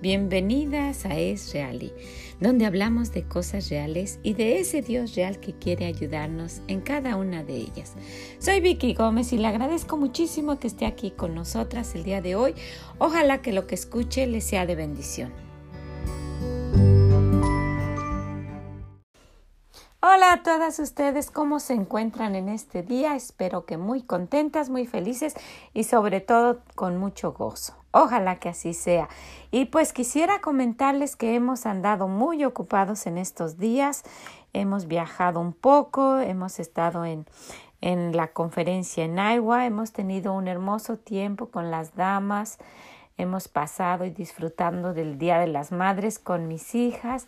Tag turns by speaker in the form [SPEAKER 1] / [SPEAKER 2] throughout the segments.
[SPEAKER 1] bienvenidas a Es Reali, donde hablamos de cosas reales y de ese Dios real que quiere ayudarnos en cada una de ellas. Soy Vicky Gómez y le agradezco muchísimo que esté aquí con nosotras el día de hoy. Ojalá que lo que escuche le sea de bendición. Hola a todas ustedes, ¿cómo se encuentran en este día? Espero que muy contentas, muy felices y sobre todo con mucho gozo. Ojalá que así sea. Y pues quisiera comentarles que hemos andado muy ocupados en estos días, hemos viajado un poco, hemos estado en, en la conferencia en Iowa, hemos tenido un hermoso tiempo con las damas, hemos pasado y disfrutando del Día de las Madres con mis hijas,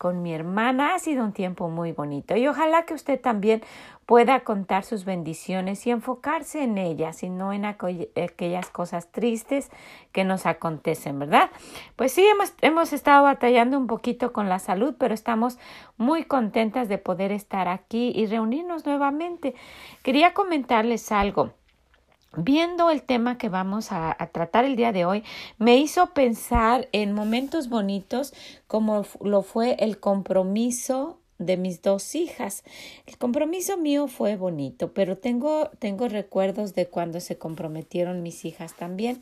[SPEAKER 1] con mi hermana. Ha sido un tiempo muy bonito y ojalá que usted también pueda contar sus bendiciones y enfocarse en ellas y no en aquellas cosas tristes que nos acontecen, ¿verdad? Pues sí, hemos, hemos estado batallando un poquito con la salud, pero estamos muy contentas de poder estar aquí y reunirnos nuevamente. Quería comentarles algo viendo el tema que vamos a, tratar el día de hoy, me hizo pensar en momentos bonitos como lo fue el compromiso de mis dos hijas. El compromiso mío fue bonito, pero tengo, tengo recuerdos de cuando se comprometieron mis hijas también.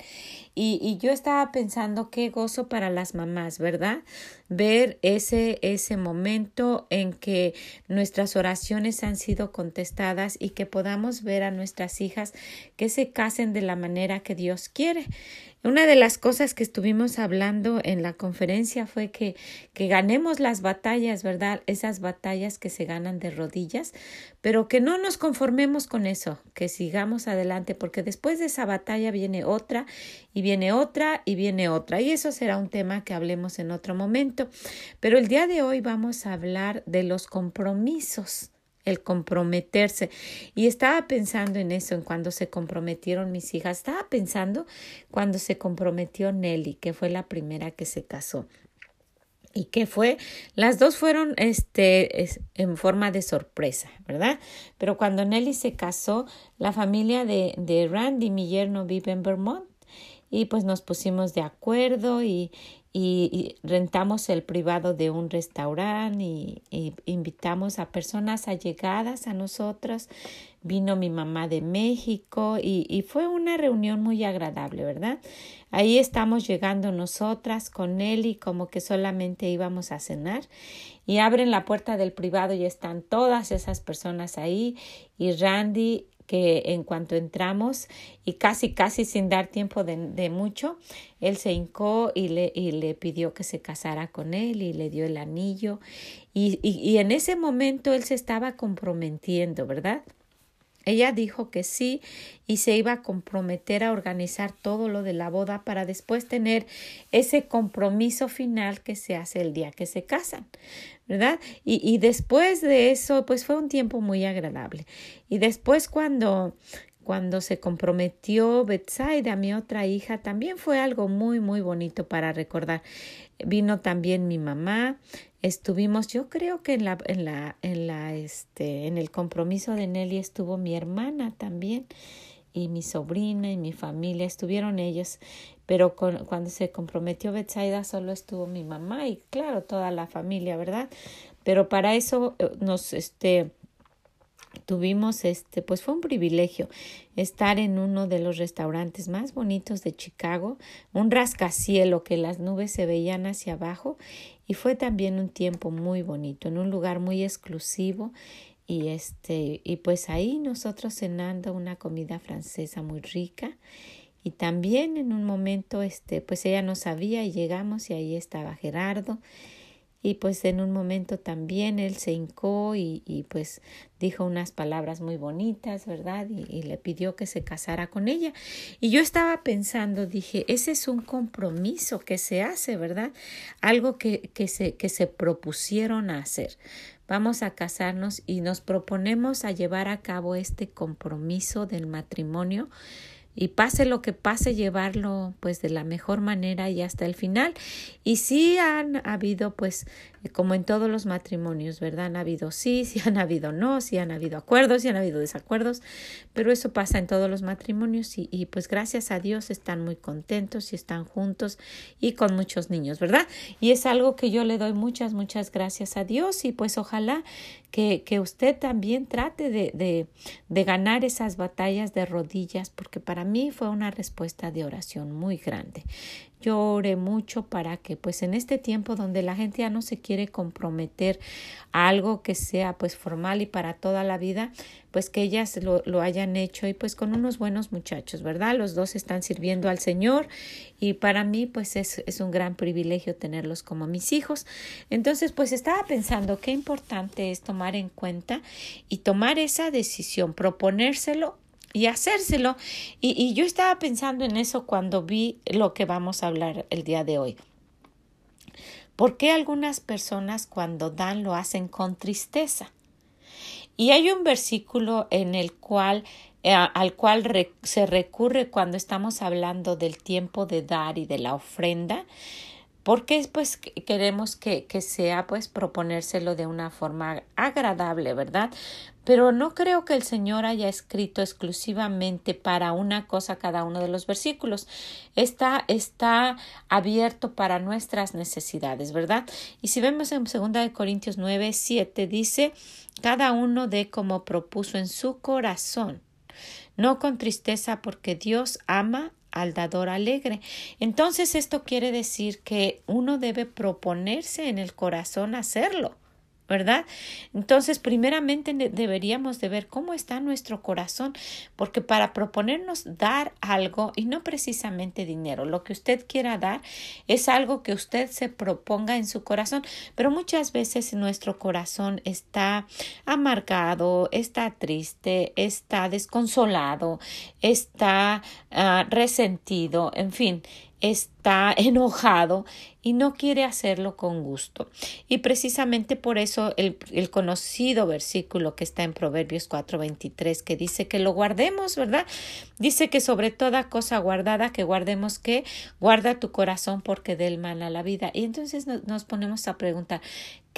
[SPEAKER 1] Y, y yo estaba pensando qué gozo para las mamás, ¿verdad? Ver ese, ese momento en que nuestras oraciones han sido contestadas y que podamos ver a nuestras hijas que se casen de la manera que Dios quiere. Una de las cosas que estuvimos hablando en la conferencia fue que, que ganemos las batallas, ¿verdad? Esas batallas que se ganan de rodillas, pero que no nos conformemos con eso, que sigamos adelante, porque después de esa batalla viene otra y viene otra y viene otra. Y eso será un tema que hablemos en otro momento. Pero el día de hoy vamos a hablar de los compromisos el comprometerse. Y estaba pensando en eso, en cuando se comprometieron mis hijas. Estaba pensando cuando se comprometió Nelly, que fue la primera que se casó. ¿Y qué fue? Las dos fueron este, en forma de sorpresa, ¿verdad? Pero cuando Nelly se casó, la familia de, de Randy, mi yerno, vive en Vermont. Y pues nos pusimos de acuerdo y, y, rentamos el privado de un restaurante y, invitamos a personas allegadas a nosotras. Vino mi mamá de México y, y, fue una reunión muy agradable, ¿verdad? Ahí estamos llegando nosotras con él y como que solamente íbamos a cenar y abren la puerta del privado y están todas esas personas ahí y Randy que en cuanto entramos y casi casi sin dar tiempo de, mucho, él se hincó y le, y le pidió que se casara con él y le dio el anillo y, y, y en ese momento él se estaba comprometiendo, ¿verdad? Ella dijo que sí y se iba a comprometer a organizar todo lo de la boda para después tener ese compromiso final que se hace el día que se casan. ¿Verdad? Y, y después de eso, pues fue un tiempo muy agradable. Y después cuando, cuando se comprometió Betsaida, mi otra hija, también fue algo muy, muy bonito para recordar. Vino también mi mamá, estuvimos, yo creo que en la, en la, en la, este, en el compromiso de Nelly estuvo mi hermana también y mi sobrina y mi familia, estuvieron ellos, pero cuando se comprometió Betsaida solo estuvo mi mamá y claro, toda la familia, ¿verdad? Pero para eso eh, nos, este, tuvimos este pues fue un privilegio estar en uno de los restaurantes más bonitos de Chicago, un rascacielo que las nubes se veían hacia abajo y fue también un tiempo muy bonito, en un lugar muy exclusivo y este y pues ahí nosotros cenando una comida francesa muy rica y también en un momento este pues ella no sabía y llegamos y ahí estaba Gerardo y pues en un momento también él se hincó y, pues dijo unas palabras muy bonitas, ¿verdad? Y, le pidió que se casara con ella. Y yo estaba pensando, dije, ese es un compromiso que se hace, ¿verdad? Algo que, que, se, que se propusieron hacer vamos a casarnos y nos proponemos a llevar a cabo este compromiso del matrimonio y pase lo que pase, llevarlo pues de la mejor manera y hasta el final. Y sí han habido pues como en todos los matrimonios, ¿verdad? Han habido sí, sí han habido no, sí han habido acuerdos, sí han habido desacuerdos, pero eso pasa en todos los matrimonios y, y pues gracias a Dios están muy contentos y están juntos y con muchos niños, ¿verdad? Y es algo que yo le doy muchas, muchas gracias a Dios y pues ojalá que, que usted también trate de, de, de ganar esas batallas de rodillas porque para mí fue una respuesta de oración muy grande. Yo oré mucho para que pues en este tiempo donde la gente ya no se quiere comprometer a algo que sea pues formal y para toda la vida, pues que ellas lo, lo hayan hecho y pues con unos buenos muchachos, ¿verdad? Los dos están sirviendo al Señor y para mí pues es, es un gran privilegio tenerlos como mis hijos. Entonces pues estaba pensando qué importante es tomar en cuenta y tomar esa decisión, proponérselo y hacérselo. Y, y, yo estaba pensando en eso cuando vi lo que vamos a hablar el día de hoy. ¿Por qué algunas personas cuando dan lo hacen con tristeza? Y hay un versículo en el cual eh, al cual se recurre cuando estamos hablando del tiempo de dar y de la ofrenda porque pues queremos que, que sea pues proponérselo de una forma agradable, ¿verdad? Pero no creo que el Señor haya escrito exclusivamente para una cosa cada uno de los versículos. Está, está abierto para nuestras necesidades, ¿verdad? Y si vemos en 2 Corintios 9, 7, dice, cada uno de como propuso en su corazón, no con tristeza porque Dios ama al dador alegre. Entonces esto quiere decir que uno debe proponerse en el corazón hacerlo. ¿Verdad? Entonces, primeramente deberíamos de ver cómo está nuestro corazón, porque para proponernos dar algo, y no precisamente dinero, lo que usted quiera dar es algo que usted se proponga en su corazón, pero muchas veces nuestro corazón está amargado, está triste, está desconsolado, está uh, resentido, en fin, está enojado y no quiere hacerlo con gusto. Y precisamente por eso el, el conocido versículo que está en Proverbios 4:23 que dice que lo guardemos, ¿verdad? Dice que sobre toda cosa guardada, que guardemos que guarda tu corazón porque del mal a la vida. Y entonces nos, nos ponemos a preguntar,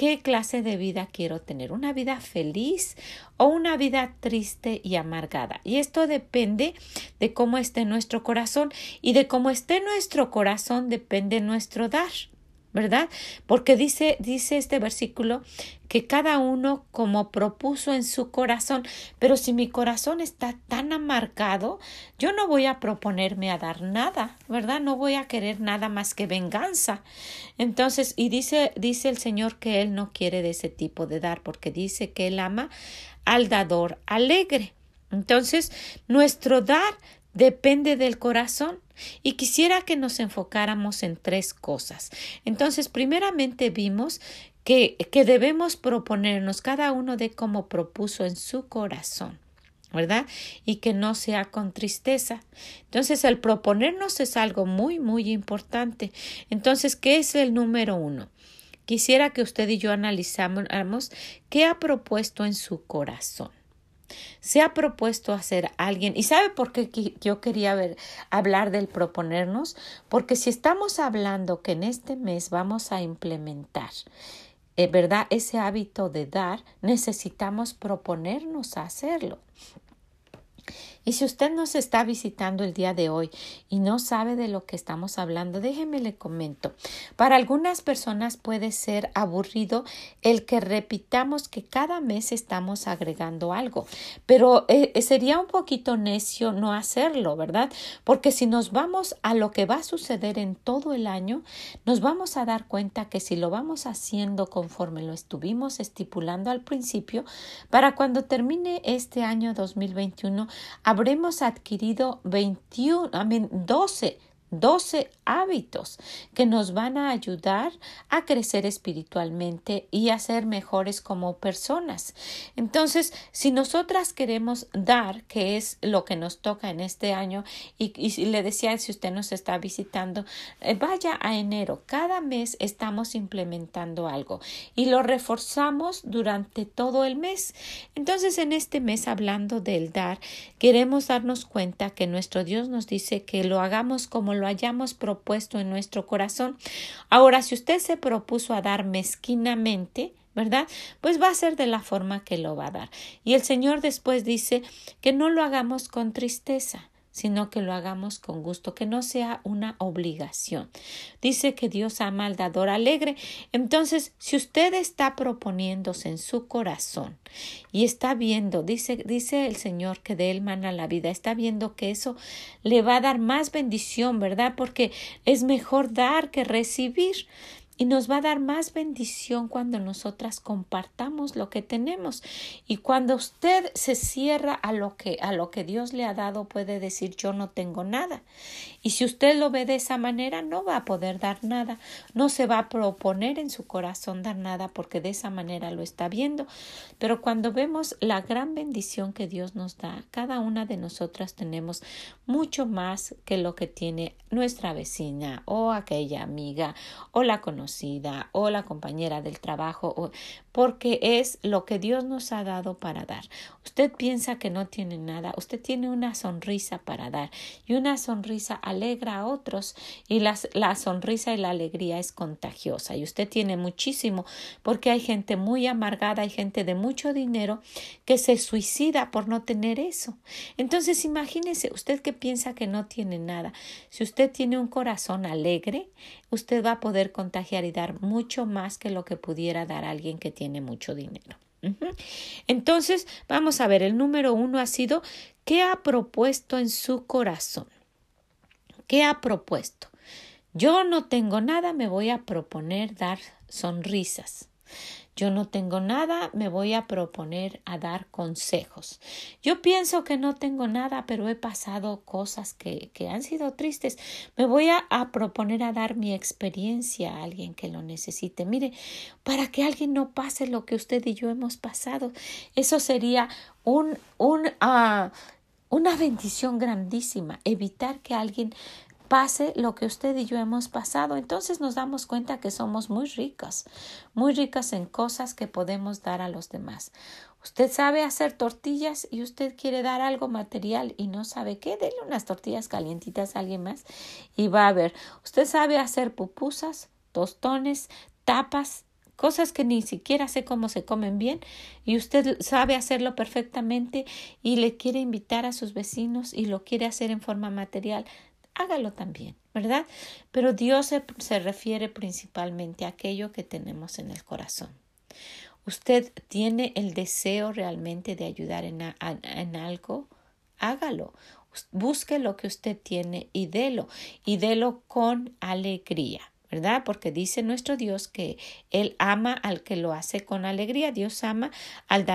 [SPEAKER 1] ¿Qué clase de vida quiero tener? ¿Una vida feliz o una vida triste y amargada? Y esto depende de cómo esté nuestro corazón y de cómo esté nuestro corazón depende nuestro dar. ¿Verdad? Porque dice, dice este versículo que cada uno como propuso en su corazón, pero si mi corazón está tan amargado, yo no voy a proponerme a dar nada, ¿verdad? No voy a querer nada más que venganza. Entonces, y dice, dice el Señor que Él no quiere de ese tipo de dar, porque dice que Él ama al dador alegre. Entonces, nuestro dar depende del corazón. Y quisiera que nos enfocáramos en tres cosas. Entonces, primeramente vimos que, que debemos proponernos cada uno de como propuso en su corazón. ¿verdad? Y que no sea con tristeza. Entonces, el proponernos es algo muy, muy importante. Entonces, ¿qué es el número uno? Quisiera que usted y yo analizáramos qué ha propuesto en su corazón se ha propuesto hacer alguien. ¿Y sabe por qué yo quería ver, hablar del proponernos? Porque si estamos hablando que en este mes vamos a implementar eh, ¿verdad? Ese hábito de dar, necesitamos proponernos a hacerlo. Y si usted nos está visitando el día de hoy y no sabe de lo que estamos hablando, déjeme le comento. Para algunas personas puede ser aburrido el que repitamos que cada mes estamos agregando algo, pero eh, eh, sería un poquito necio no hacerlo, ¿verdad? Porque si nos vamos a lo que va a suceder en todo el año, nos vamos a dar cuenta que si lo vamos haciendo conforme lo estuvimos estipulando al principio, para cuando termine este año 2021, habremos adquirido 21, I mean, 12 12 hábitos que nos van a ayudar a crecer espiritualmente y a ser mejores como personas. Entonces, si nosotras queremos dar, que es lo que nos toca en este año, y, le decía, si usted nos está visitando, eh, vaya a enero. Cada mes estamos implementando algo y lo reforzamos durante todo el mes. Entonces, en este mes, hablando del dar, queremos darnos cuenta que nuestro Dios nos dice que lo hagamos como lo hayamos propuesto en nuestro corazón. Ahora, si usted se propuso a dar mezquinamente, ¿verdad? Pues va a ser de la forma que lo va a dar. Y el Señor después dice que no lo hagamos con tristeza sino que lo hagamos con gusto, que no sea una obligación. Dice que Dios ama al dador alegre. Entonces, si usted está proponiéndose en su corazón y está viendo, dice, dice el Señor que de él mana la vida, está viendo que eso le va a dar más bendición, ¿verdad? Porque es mejor dar que recibir y nos va a dar más bendición cuando nosotras compartamos lo que tenemos. Y cuando usted se cierra a lo que a lo que Dios le ha dado puede decir yo no tengo nada y si usted lo ve de esa manera no va a poder dar nada. No se va a proponer en su corazón dar nada porque de esa manera lo está viendo. Pero cuando vemos la gran bendición que Dios nos da cada una de nosotras tenemos mucho más que lo que tiene nuestra vecina o aquella amiga o la conocida o la compañera del trabajo, porque es lo que Dios nos ha dado para dar. Usted piensa que no tiene nada, usted tiene una sonrisa para dar y una sonrisa alegra a otros y la, la sonrisa y la alegría es contagiosa y usted tiene muchísimo porque hay gente muy amargada, hay gente de mucho dinero que se suicida por no tener eso. Entonces imagínese usted que piensa que no tiene nada. Si usted tiene un corazón alegre, usted va a poder contagiar y dar mucho más que lo que pudiera dar alguien que tiene mucho dinero. Entonces, vamos a ver, el número uno ha sido ¿qué ha propuesto en su corazón? ¿Qué ha propuesto? Yo no tengo nada, me voy a proponer dar sonrisas. Yo no tengo nada, me voy a proponer a dar consejos. Yo pienso que no tengo nada, pero he pasado cosas que, que han sido tristes. Me voy a, proponer a dar mi experiencia a alguien que lo necesite. Mire, para que alguien no pase lo que usted y yo hemos pasado, eso sería un, un, uh, una bendición grandísima. Evitar que alguien pase lo que usted y yo hemos pasado, entonces nos damos cuenta que somos muy ricas, muy ricas en cosas que podemos dar a los demás. Usted sabe hacer tortillas y usted quiere dar algo material y no sabe qué, dele unas tortillas calientitas a alguien más y va a ver. Usted sabe hacer pupusas, tostones, tapas, cosas que ni siquiera sé cómo se comen bien y usted sabe hacerlo perfectamente y le quiere invitar a sus vecinos y lo quiere hacer en forma material hágalo también, ¿verdad? Pero Dios se, refiere principalmente a aquello que tenemos en el corazón. ¿Usted tiene el deseo realmente de ayudar en, en algo? Hágalo. Busque lo que usted tiene y délo, y délo con alegría. ¿verdad? Porque dice nuestro Dios que Él ama al que lo hace con alegría. Dios ama al,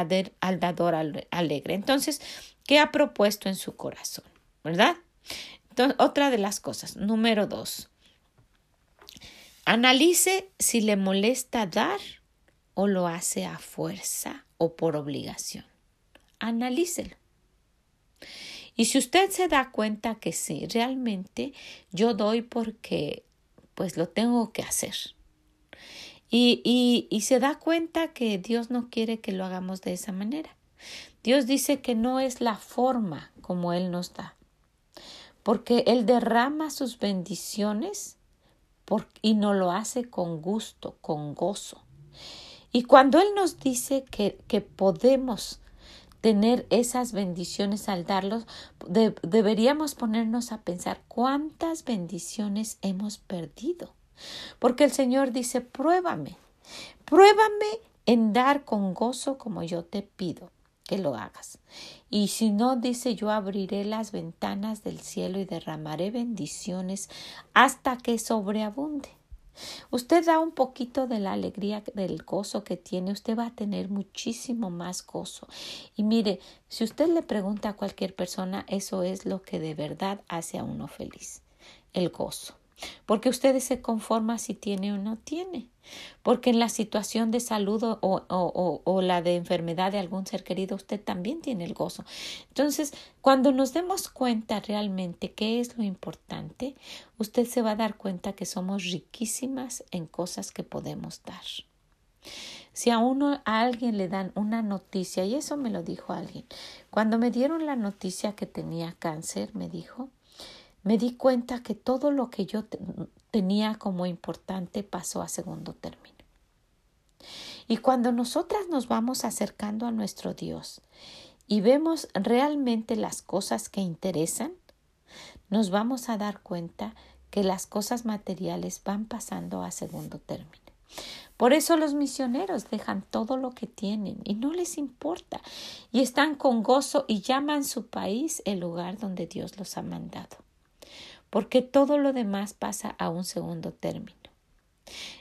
[SPEAKER 1] al dador alegre. Entonces, ¿qué ha propuesto en su corazón? ¿Verdad? Otra de las cosas, número dos, analice si le molesta dar o lo hace a fuerza o por obligación. Analícelo. Y si usted se da cuenta que sí, realmente yo doy porque pues lo tengo que hacer. Y, y, y se da cuenta que Dios no quiere que lo hagamos de esa manera. Dios dice que no es la forma como Él nos da porque Él derrama sus bendiciones y no lo hace con gusto, con gozo. Y cuando Él nos dice que, que podemos tener esas bendiciones al darlos, deberíamos ponernos a pensar cuántas bendiciones hemos perdido. Porque el Señor dice, pruébame, pruébame en dar con gozo como yo te pido que lo hagas. Y si no, dice yo abriré las ventanas del cielo y derramaré bendiciones hasta que sobreabunde. Usted da un poquito de la alegría, del gozo que tiene, usted va a tener muchísimo más gozo. Y mire, si usted le pregunta a cualquier persona, eso es lo que de verdad hace a uno feliz el gozo. Porque usted se conforma si tiene o no tiene. Porque en la situación de salud o, o, o, la de enfermedad de algún ser querido, usted también tiene el gozo. Entonces, cuando nos demos cuenta realmente qué es lo importante, usted se va a dar cuenta que somos riquísimas en cosas que podemos dar. Si a uno a alguien le dan una noticia, y eso me lo dijo alguien, cuando me dieron la noticia que tenía cáncer, me dijo, me di cuenta que todo lo que yo tenía como importante pasó a segundo término. Y cuando nosotras nos vamos acercando a nuestro Dios y vemos realmente las cosas que interesan, nos vamos a dar cuenta que las cosas materiales van pasando a segundo término. Por eso los misioneros dejan todo lo que tienen y no les importa y están con gozo y llaman su país el lugar donde Dios los ha mandado porque todo lo demás pasa a un segundo término.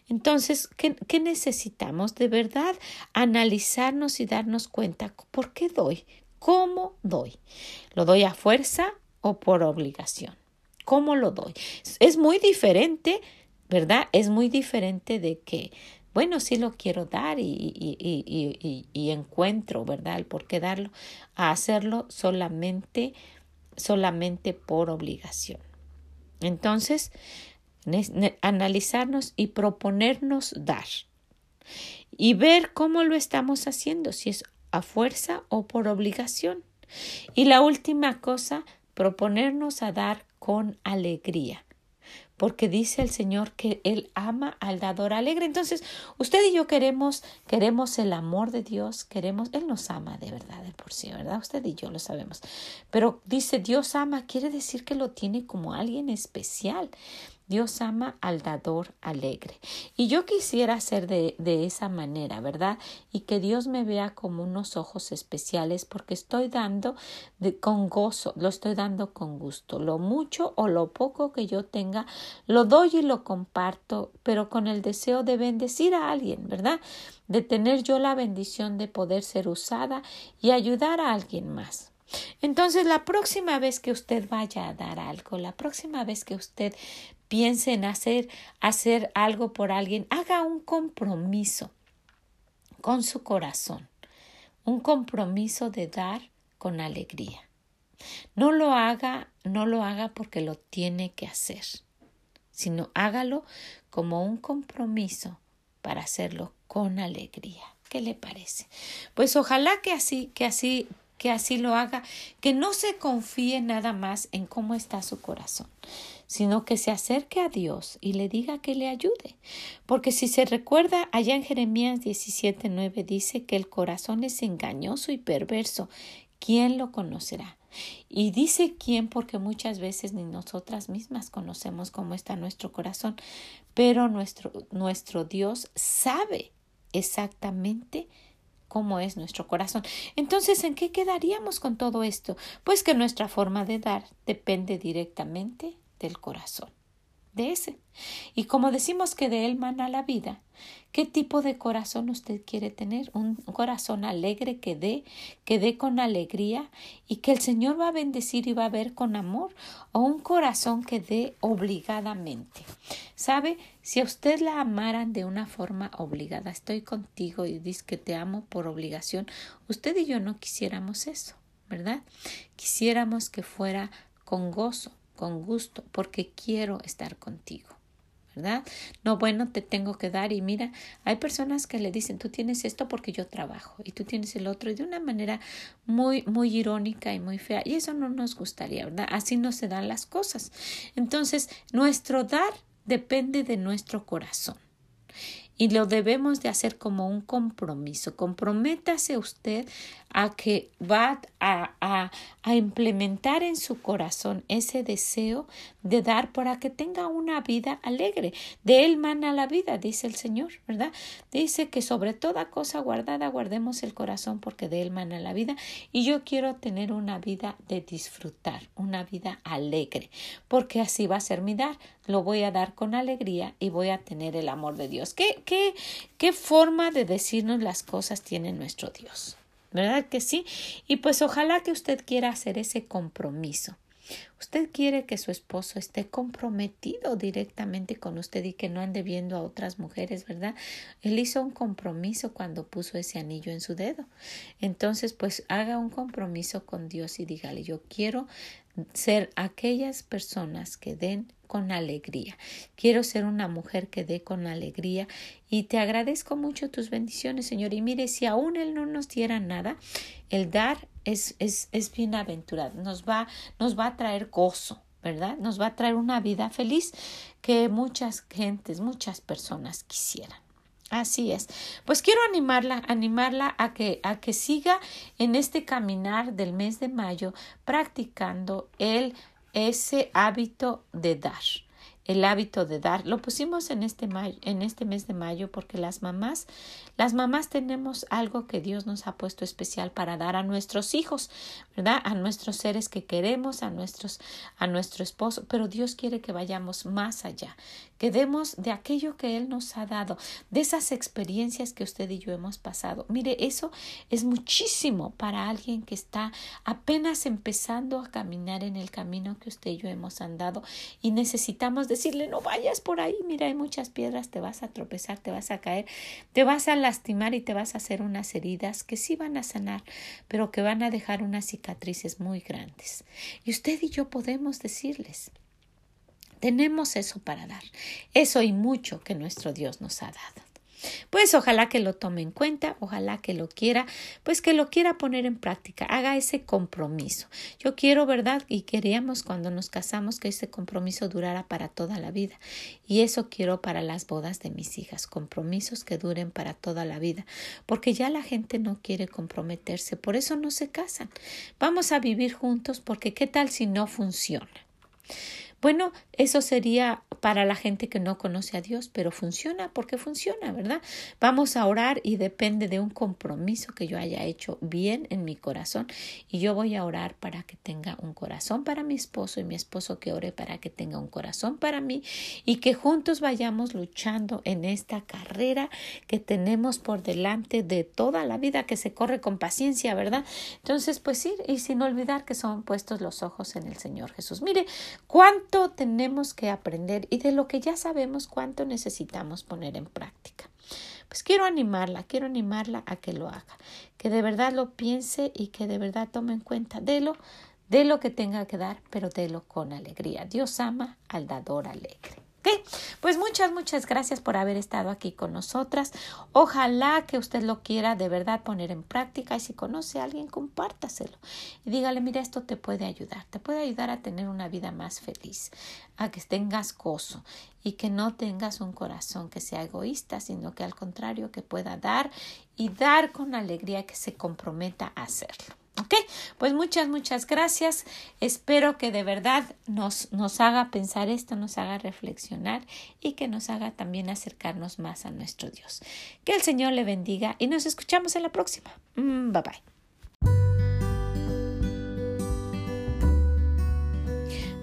[SPEAKER 1] Entonces, ¿qué, ¿qué, necesitamos? De verdad, analizarnos y darnos cuenta por qué doy, cómo doy. ¿Lo doy a fuerza o por obligación? ¿Cómo lo doy? Es muy diferente, ¿verdad? Es muy diferente de que, bueno, sí lo quiero dar y, y encuentro, ¿verdad? El por qué darlo, a hacerlo solamente, solamente por obligación. Entonces, analizarnos y proponernos dar y ver cómo lo estamos haciendo, si es a fuerza o por obligación. Y la última cosa, proponernos a dar con alegría porque dice el Señor que Él ama al dador alegre. Entonces, usted y yo queremos, queremos el amor de Dios, queremos, Él nos ama de verdad, de por sí, ¿verdad? Usted y yo lo sabemos. Pero dice Dios ama, quiere decir que lo tiene como alguien especial. Dios ama al dador alegre. Y yo quisiera ser de, de, esa manera, ¿verdad? Y que Dios me vea como unos ojos especiales porque estoy dando con gozo, lo estoy dando con gusto. Lo mucho o lo poco que yo tenga, lo doy y lo comparto, pero con el deseo de bendecir a alguien, ¿verdad? De tener yo la bendición de poder ser usada y ayudar a alguien más. Entonces, la próxima vez que usted vaya a dar algo, la próxima vez que usted piense en hacer, hacer algo por alguien, haga un compromiso con su corazón, un compromiso de dar con alegría. No lo haga, no lo haga porque lo tiene que hacer, sino hágalo como un compromiso para hacerlo con alegría. ¿Qué le parece? Pues ojalá que así, que así que así lo haga, que no se confíe nada más en cómo está su corazón, sino que se acerque a Dios y le diga que le ayude. Porque si se recuerda, allá en Jeremías 17:9 dice que el corazón es engañoso y perverso. ¿Quién lo conocerá? Y dice quién porque muchas veces ni nosotras mismas conocemos cómo está nuestro corazón, pero nuestro, nuestro Dios sabe exactamente cómo es nuestro corazón. Entonces, ¿en qué quedaríamos con todo esto? Pues que nuestra forma de dar depende directamente del corazón, de ese. Y como decimos que de él mana la vida, ¿qué tipo de corazón usted quiere tener? Un corazón alegre que dé, que dé con alegría y que el Señor va a bendecir y va a ver con amor, o un corazón que dé obligadamente. ¿Sabe? Si a usted la amaran de una forma obligada, estoy contigo y dice que te amo por obligación, usted y yo no quisiéramos eso, ¿verdad? Quisiéramos que fuera con gozo, con gusto, porque quiero estar contigo. ¿verdad? No, bueno, te tengo que dar y mira, hay personas que le dicen, tú tienes esto porque yo trabajo y tú tienes el otro y de una manera muy, muy irónica y muy fea y eso no nos gustaría, ¿verdad? Así no se dan las cosas. Entonces, nuestro dar depende de nuestro corazón y lo debemos de hacer como un compromiso. Comprométase usted a que va a, a, a, implementar en su corazón ese deseo de dar para que tenga una vida alegre. De él mana la vida, dice el Señor, ¿verdad? Dice que sobre toda cosa guardada guardemos el corazón porque de él mana la vida y yo quiero tener una vida de disfrutar, una vida alegre, porque así va a ser mi dar. Lo voy a dar con alegría y voy a tener el amor de Dios. ¿Qué, qué, qué forma de decirnos las cosas tiene nuestro Dios? ¿verdad que sí? Y pues ojalá que usted quiera hacer ese compromiso Usted quiere que su esposo esté comprometido directamente con usted y que no ande viendo a otras mujeres, ¿verdad? Él hizo un compromiso cuando puso ese anillo en su dedo. Entonces, pues haga un compromiso con Dios y dígale, yo quiero ser aquellas personas que den con alegría. Quiero ser una mujer que dé con alegría y te agradezco mucho tus bendiciones, Señor. Y mire, si aún Él no nos diera nada, el dar es, es, es bienaventurado, nos va, nos va a traer gozo. ¿verdad? Nos va a traer una vida feliz que muchas gentes, muchas personas quisieran. Así es. Pues quiero animarla, animarla a que, a que siga en este caminar del mes de mayo practicando el, ese hábito de dar el hábito de dar. Lo pusimos en este, en este mes de mayo porque las mamás, las mamás tenemos algo que Dios nos ha puesto especial para dar a nuestros hijos, ¿verdad? A nuestros seres que queremos, a nuestros, a nuestro esposo, pero Dios quiere que vayamos más allá, que demos de aquello que Él nos ha dado, de esas experiencias que usted y yo hemos pasado. Mire, eso es muchísimo para alguien que está apenas empezando a caminar en el camino que usted y yo hemos andado y necesitamos decirle no vayas por ahí, mira, hay muchas piedras, te vas a tropezar, te vas a caer, te vas a lastimar y te vas a hacer unas heridas que sí van a sanar, pero que van a dejar unas cicatrices muy grandes. Y usted y yo podemos decirles, tenemos eso para dar, eso y mucho que nuestro Dios nos ha dado. Pues ojalá que lo tome en cuenta, ojalá que lo quiera, pues que lo quiera poner en práctica, haga ese compromiso. Yo quiero, ¿verdad? Y queríamos cuando nos casamos que ese compromiso durara para toda la vida. Y eso quiero para las bodas de mis hijas, compromisos que duren para toda la vida, porque ya la gente no quiere comprometerse, por eso no se casan. Vamos a vivir juntos porque ¿qué tal si no funciona? Bueno, eso sería para la gente que no conoce a Dios, pero funciona porque funciona, ¿verdad? Vamos a orar y depende de un compromiso que yo haya hecho bien en mi corazón y yo voy a orar para que tenga un corazón para mi esposo y mi esposo que ore para que tenga un corazón para mí y que juntos vayamos luchando en esta carrera que tenemos por delante de toda la vida que se corre con paciencia, ¿verdad? Entonces, pues sí, y sin olvidar que son puestos los ojos en el Señor Jesús. Mire, cuánto tenemos que aprender y de lo que ya sabemos cuánto necesitamos poner en práctica. Pues quiero animarla, quiero animarla a que lo haga, que de verdad lo piense y que de verdad tome en cuenta de lo, lo que tenga que dar, pero délo con alegría. Dios ama al dador alegre. Pues muchas, muchas gracias por haber estado aquí con nosotras. Ojalá que usted lo quiera de verdad poner en práctica y si conoce a alguien, compártaselo y dígale, mira, esto te puede ayudar, te puede ayudar a tener una vida más feliz, a que tengas gozo y que no tengas un corazón que sea egoísta, sino que al contrario, que pueda dar y dar con alegría, que se comprometa a hacerlo. Ok, pues muchas, muchas gracias. Espero que de verdad nos, nos haga pensar esto, nos haga reflexionar y que nos haga también acercarnos más a nuestro Dios. Que el Señor le bendiga y nos escuchamos en la próxima. Mm, bye bye.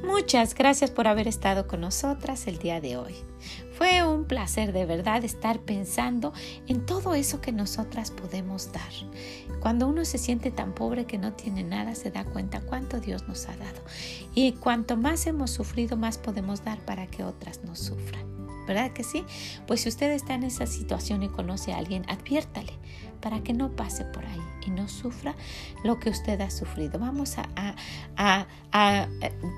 [SPEAKER 1] Muchas gracias por haber estado con nosotras el día de hoy. Fue un placer de verdad estar pensando en todo eso que nosotras podemos dar. Cuando uno se siente tan pobre que no tiene nada, se da cuenta cuánto Dios nos ha dado. Y cuanto más hemos sufrido, más podemos dar para que otras no sufran. ¿Verdad que sí? Pues si usted está en esa situación y conoce a alguien, adviértale para que no pase por ahí y no sufra lo que usted ha sufrido. Vamos a, a,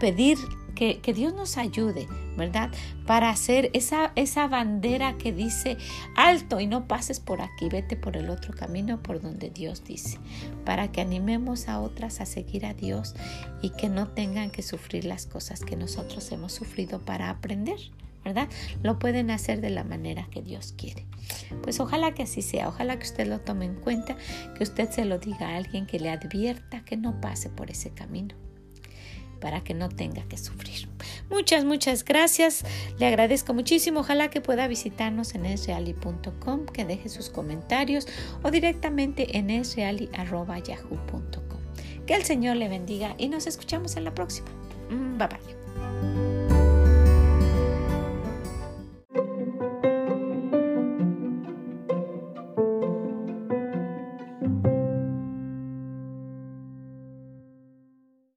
[SPEAKER 1] pedir que, Dios nos ayude, ¿verdad? Para hacer esa, esa bandera que dice alto y no pases por aquí, vete por el otro camino por donde Dios dice, para que animemos a otras a seguir a Dios y que no tengan que sufrir las cosas que nosotros hemos sufrido para aprender. ¿verdad? Lo pueden hacer de la manera que Dios quiere. Pues ojalá que así sea, ojalá que usted lo tome en cuenta, que usted se lo diga a alguien que le advierta que no pase por ese camino para que no tenga que sufrir. Muchas, muchas gracias. Le agradezco muchísimo. Ojalá que pueda visitarnos en esreali.com, que deje sus comentarios o directamente en esreali.yahoo.com. Que el Señor le bendiga y nos escuchamos en la próxima. Mm, bye bye.